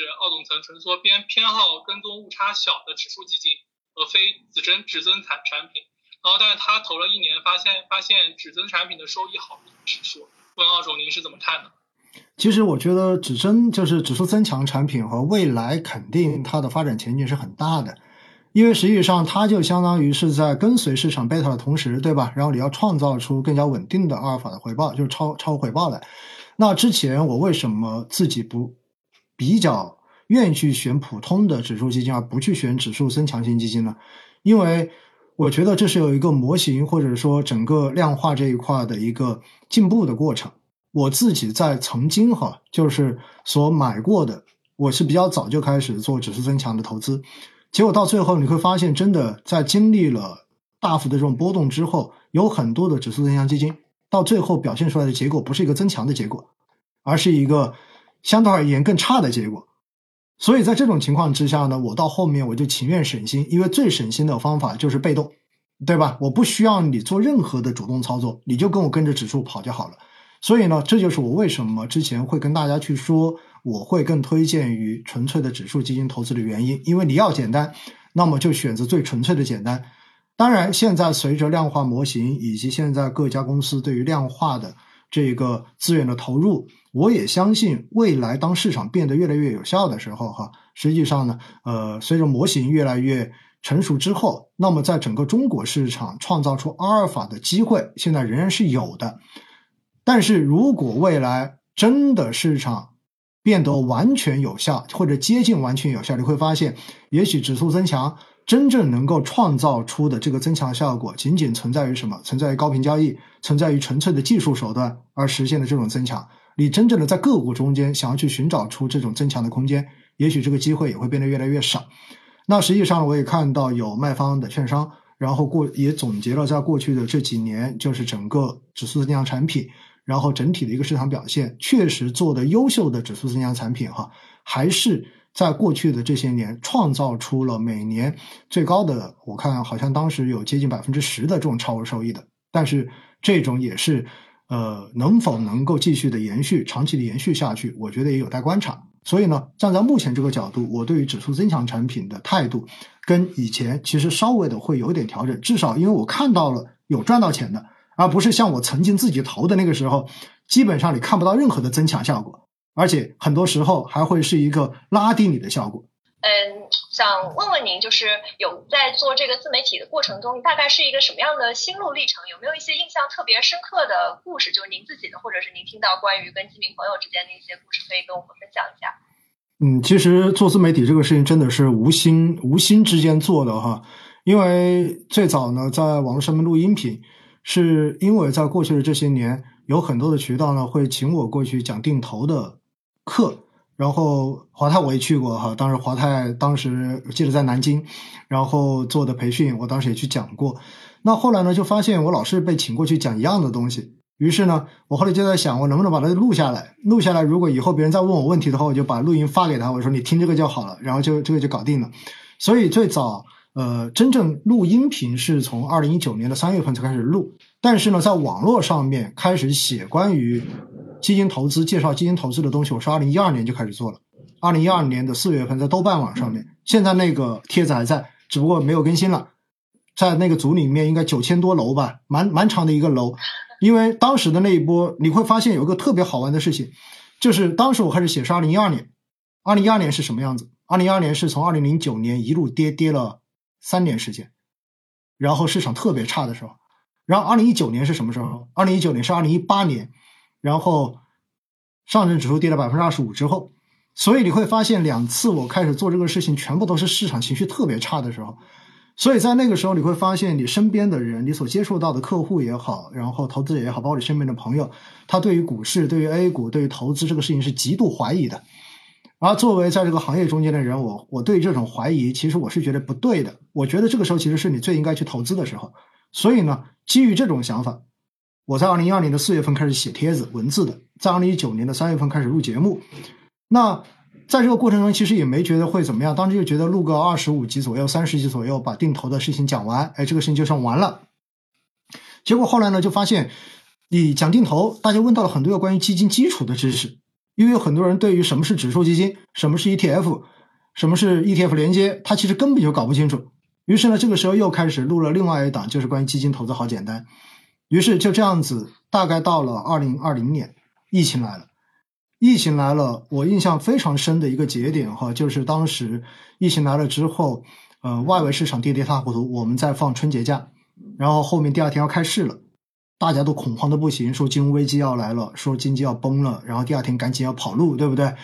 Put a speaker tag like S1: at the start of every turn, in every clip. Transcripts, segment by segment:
S1: 是奥总层纯缩边偏好跟踪误差小的指数基金，而非只增指增产产品。然后，但是他投了一年，发现发现指增产品的收益好于指数。问奥总，您是怎么看的？
S2: 其实我觉得指增就是指数增强产品和未来肯定它的发展前景是很大的，因为实际上它就相当于是在跟随市场贝塔的同时，对吧？然后你要创造出更加稳定的阿尔法的回报，就是超超回报来。那之前我为什么自己不比较愿意去选普通的指数基金，而不去选指数增强型基金呢？因为我觉得这是有一个模型或者说整个量化这一块的一个进步的过程。我自己在曾经哈，就是所买过的，我是比较早就开始做指数增强的投资，结果到最后你会发现，真的在经历了大幅的这种波动之后，有很多的指数增强基金到最后表现出来的结果不是一个增强的结果，而是一个相对而言更差的结果。所以在这种情况之下呢，我到后面我就情愿省心，因为最省心的方法就是被动，对吧？我不需要你做任何的主动操作，你就跟我跟着指数跑就好了。所以呢，这就是我为什么之前会跟大家去说，我会更推荐于纯粹的指数基金投资的原因。因为你要简单，那么就选择最纯粹的简单。当然，现在随着量化模型以及现在各家公司对于量化的这个资源的投入，我也相信未来当市场变得越来越有效的时候，哈，实际上呢，呃，随着模型越来越成熟之后，那么在整个中国市场创造出阿尔法的机会，现在仍然是有的。但是如果未来真的市场变得完全有效，或者接近完全有效，你会发现，也许指数增强真正能够创造出的这个增强效果，仅仅存在于什么？存在于高频交易，存在于纯粹的技术手段而实现的这种增强。你真正的在个股中间想要去寻找出这种增强的空间，也许这个机会也会变得越来越少。那实际上，我也看到有卖方的券商，然后过也总结了在过去的这几年，就是整个指数增强产品。然后整体的一个市场表现确实做的优秀的指数增强产品哈，还是在过去的这些年创造出了每年最高的，我看好像当时有接近百分之十的这种超额收益的。但是这种也是，呃，能否能够继续的延续，长期的延续下去，我觉得也有待观察。所以呢，站在目前这个角度，我对于指数增强产品的态度跟以前其实稍微的会有点调整，至少因为我看到了有赚到钱的。而不是像我曾经自己投的那个时候，基本上你看不到任何的增强效果，而且很多时候还会是一个拉低你的效果。
S3: 嗯，想问问您，就是有在做这个自媒体的过程中，大概是一个什么样的心路历程？有没有一些印象特别深刻的故事？就是您自己的，或者是您听到关于跟基民朋友之间的一些故事，可以跟我们分享一下。
S2: 嗯，其实做自媒体这个事情真的是无心无心之间做的哈，因为最早呢，在网络上面录音频。是因为在过去的这些年，有很多的渠道呢会请我过去讲定投的课，然后华泰我也去过哈，当时华泰当时我记得在南京，然后做的培训，我当时也去讲过。那后来呢，就发现我老是被请过去讲一样的东西，于是呢，我后来就在想，我能不能把它录下来？录下来，如果以后别人再问我问题的话，我就把录音发给他，我说你听这个就好了，然后就这个就搞定了。所以最早。呃，真正录音频是从二零一九年的三月份才开始录，但是呢，在网络上面开始写关于基金投资、介绍基金投资的东西，我是二零一二年就开始做了。二零一二年的四月份在豆瓣网上面，现在那个帖子还在，只不过没有更新了。在那个组里面，应该九千多楼吧，蛮蛮长的一个楼。因为当时的那一波，你会发现有一个特别好玩的事情，就是当时我开始写是二零一二年，二零一二年是什么样子？二零一二年是从二零零九年一路跌跌了。三年时间，然后市场特别差的时候，然后二零一九年是什么时候？二零一九年是二零一八年，然后上证指数跌了百分之二十五之后，所以你会发现两次我开始做这个事情，全部都是市场情绪特别差的时候，所以在那个时候你会发现你身边的人，你所接触到的客户也好，然后投资者也好，包括你身边的朋友，他对于股市、对于 A 股、对于投资这个事情是极度怀疑的。而作为在这个行业中间的人，我我对这种怀疑，其实我是觉得不对的。我觉得这个时候其实是你最应该去投资的时候。所以呢，基于这种想法，我在二零一二年的四月份开始写帖子文字的，在二零一九年的三月份开始录节目。那在这个过程中，其实也没觉得会怎么样，当时就觉得录个二十五集左右、三十集左右，把定投的事情讲完，哎，这个事情就算完了。结果后来呢，就发现你讲定投，大家问到了很多有关于基金基础的知识。因为有很多人对于什么是指数基金、什么是 ETF、什么是 ETF 连接，他其实根本就搞不清楚。于是呢，这个时候又开始录了另外一档，就是关于基金投资好简单。于是就这样子，大概到了二零二零年，疫情来了。疫情来了，我印象非常深的一个节点哈，就是当时疫情来了之后，呃，外围市场跌跌塌糊涂，我们在放春节假，然后后面第二天要开市了，大家都恐慌的不行，说金融危机要来了，说经济要崩了，然后第二天赶紧要跑路，对不对？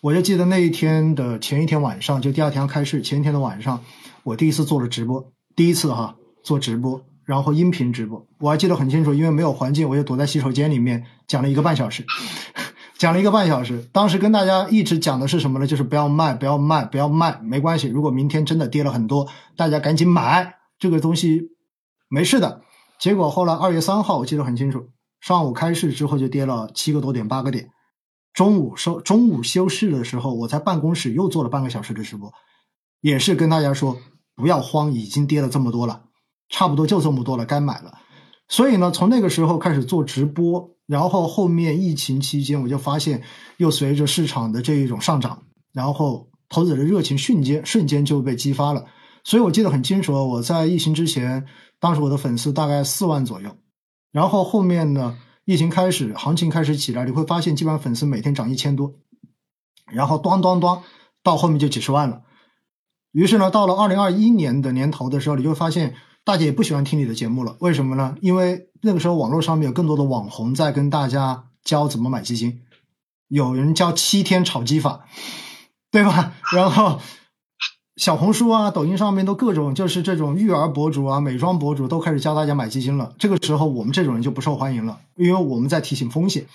S2: 我就记得那一天的前一天晚上，就第二天要开市前一天的晚上，我第一次做了直播，第一次哈做直播，然后音频直播，我还记得很清楚，因为没有环境，我就躲在洗手间里面讲了一个半小时。讲了一个半小时，当时跟大家一直讲的是什么呢？就是不要卖，不要卖，不要卖，没关系。如果明天真的跌了很多，大家赶紧买这个东西，没事的。结果后来二月三号，我记得很清楚，上午开市之后就跌了七个多点，八个点。中午收中午休市的时候，我在办公室又做了半个小时的直播，也是跟大家说不要慌，已经跌了这么多了，差不多就这么多了，该买了。所以呢，从那个时候开始做直播。然后后面疫情期间，我就发现，又随着市场的这一种上涨，然后投资者的热情瞬间瞬间就被激发了。所以我记得很清楚，我在疫情之前，当时我的粉丝大概四万左右。然后后面呢，疫情开始，行情开始起来，你会发现基本上粉丝每天涨一千多，然后咣咣咣，到后面就几十万了。于是呢，到了二零二一年的年头的时候，你就会发现。大姐也不喜欢听你的节目了，为什么呢？因为那个时候网络上面有更多的网红在跟大家教怎么买基金，有人教七天炒基法，对吧？然后小红书啊、抖音上面都各种就是这种育儿博主啊、美妆博主都开始教大家买基金了。这个时候我们这种人就不受欢迎了，因为我们在提醒风险。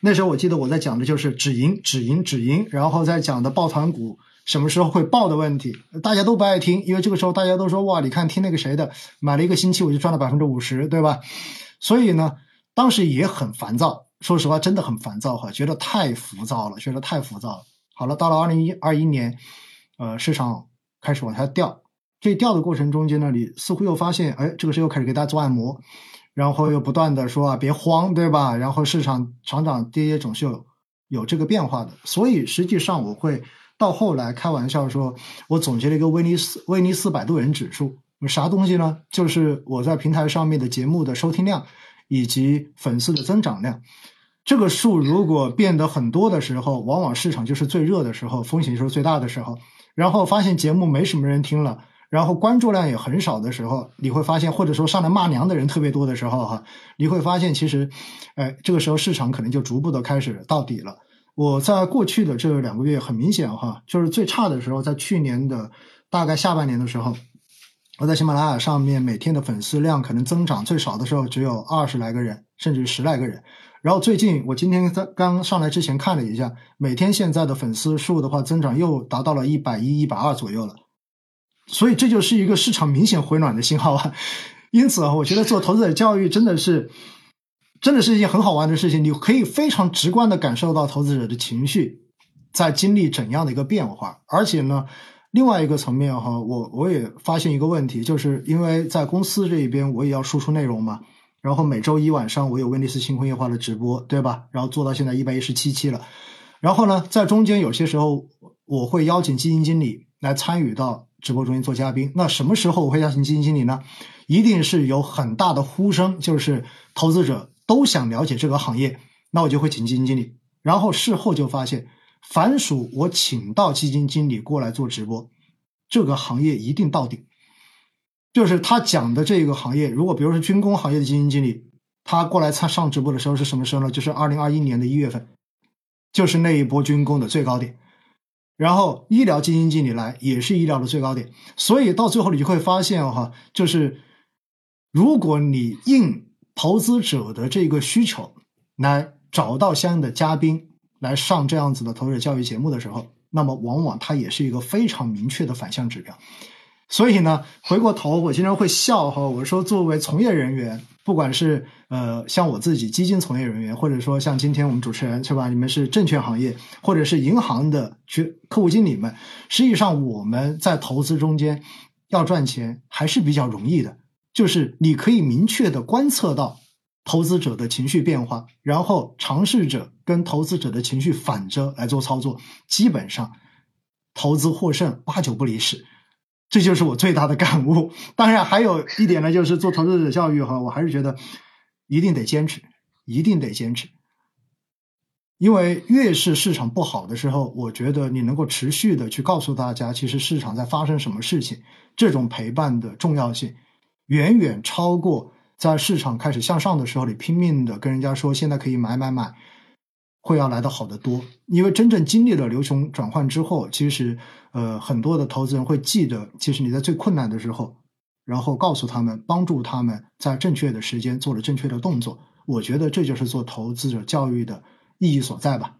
S2: 那时候我记得我在讲的就是止盈、止盈、止盈，然后在讲的抱团股。什么时候会爆的问题，大家都不爱听，因为这个时候大家都说哇，你看听那个谁的，买了一个星期我就赚了百分之五十，对吧？所以呢，当时也很烦躁，说实话真的很烦躁哈，觉得太浮躁了，觉得太浮躁了。好了，到了二零一二一年，呃，市场开始往下掉，这掉的过程中间呢，你似乎又发现，哎，这个时候又开始给大家做按摩，然后又不断的说啊，别慌，对吧？然后市场涨涨跌跌总是有有这个变化的，所以实际上我会。到后来开玩笑说，我总结了一个威尼斯威尼斯摆渡人指数，啥东西呢？就是我在平台上面的节目的收听量以及粉丝的增长量。这个数如果变得很多的时候，往往市场就是最热的时候，风险就是最大的时候。然后发现节目没什么人听了，然后关注量也很少的时候，你会发现，或者说上来骂娘的人特别多的时候，哈，你会发现其实，哎，这个时候市场可能就逐步的开始到底了。我在过去的这两个月很明显哈，就是最差的时候，在去年的大概下半年的时候，我在喜马拉雅上面每天的粉丝量可能增长最少的时候只有二十来个人，甚至十来个人。然后最近我今天在刚上来之前看了一下，每天现在的粉丝数的话增长又达到了一百一、一百二左右了。所以这就是一个市场明显回暖的信号啊。因此啊，我觉得做投资者教育真的是。真的是一件很好玩的事情，你可以非常直观的感受到投资者的情绪在经历怎样的一个变化。而且呢，另外一个层面哈，我我也发现一个问题，就是因为在公司这一边我也要输出内容嘛，然后每周一晚上我有威尼斯星空夜话的直播，对吧？然后做到现在一百一十七期了。然后呢，在中间有些时候我会邀请基金经理来参与到直播中间做嘉宾。那什么时候我会邀请基金经理呢？一定是有很大的呼声，就是投资者。都想了解这个行业，那我就会请基金经理。然后事后就发现，凡属我请到基金经理过来做直播，这个行业一定到顶。就是他讲的这个行业，如果比如说军工行业的基金经理，他过来参上直播的时候是什么时候呢？就是二零二一年的一月份，就是那一波军工的最高点。然后医疗基金经理来也是医疗的最高点。所以到最后你就会发现哈，就是如果你硬。投资者的这个需求，来找到相应的嘉宾来上这样子的投资者教育节目的时候，那么往往它也是一个非常明确的反向指标。所以呢，回过头我经常会笑哈，我说作为从业人员，不管是呃像我自己基金从业人员，或者说像今天我们主持人是吧，你们是证券行业或者是银行的去客户经理们，实际上我们在投资中间要赚钱还是比较容易的。就是你可以明确的观测到投资者的情绪变化，然后尝试着跟投资者的情绪反着来做操作，基本上投资获胜八九不离十。这就是我最大的感悟。当然，还有一点呢，就是做投资者教育哈，我还是觉得一定得坚持，一定得坚持。因为越是市场不好的时候，我觉得你能够持续的去告诉大家，其实市场在发生什么事情，这种陪伴的重要性，远远超过在市场开始向上的时候，你拼命的跟人家说现在可以买买买，会要来的好得多。因为真正经历了流熊转换之后，其实呃很多的投资人会记得，其实你在最困难的时候，然后告诉他们，帮助他们在正确的时间做了正确的动作。我觉得这就是做投资者教育的。意义所在吧。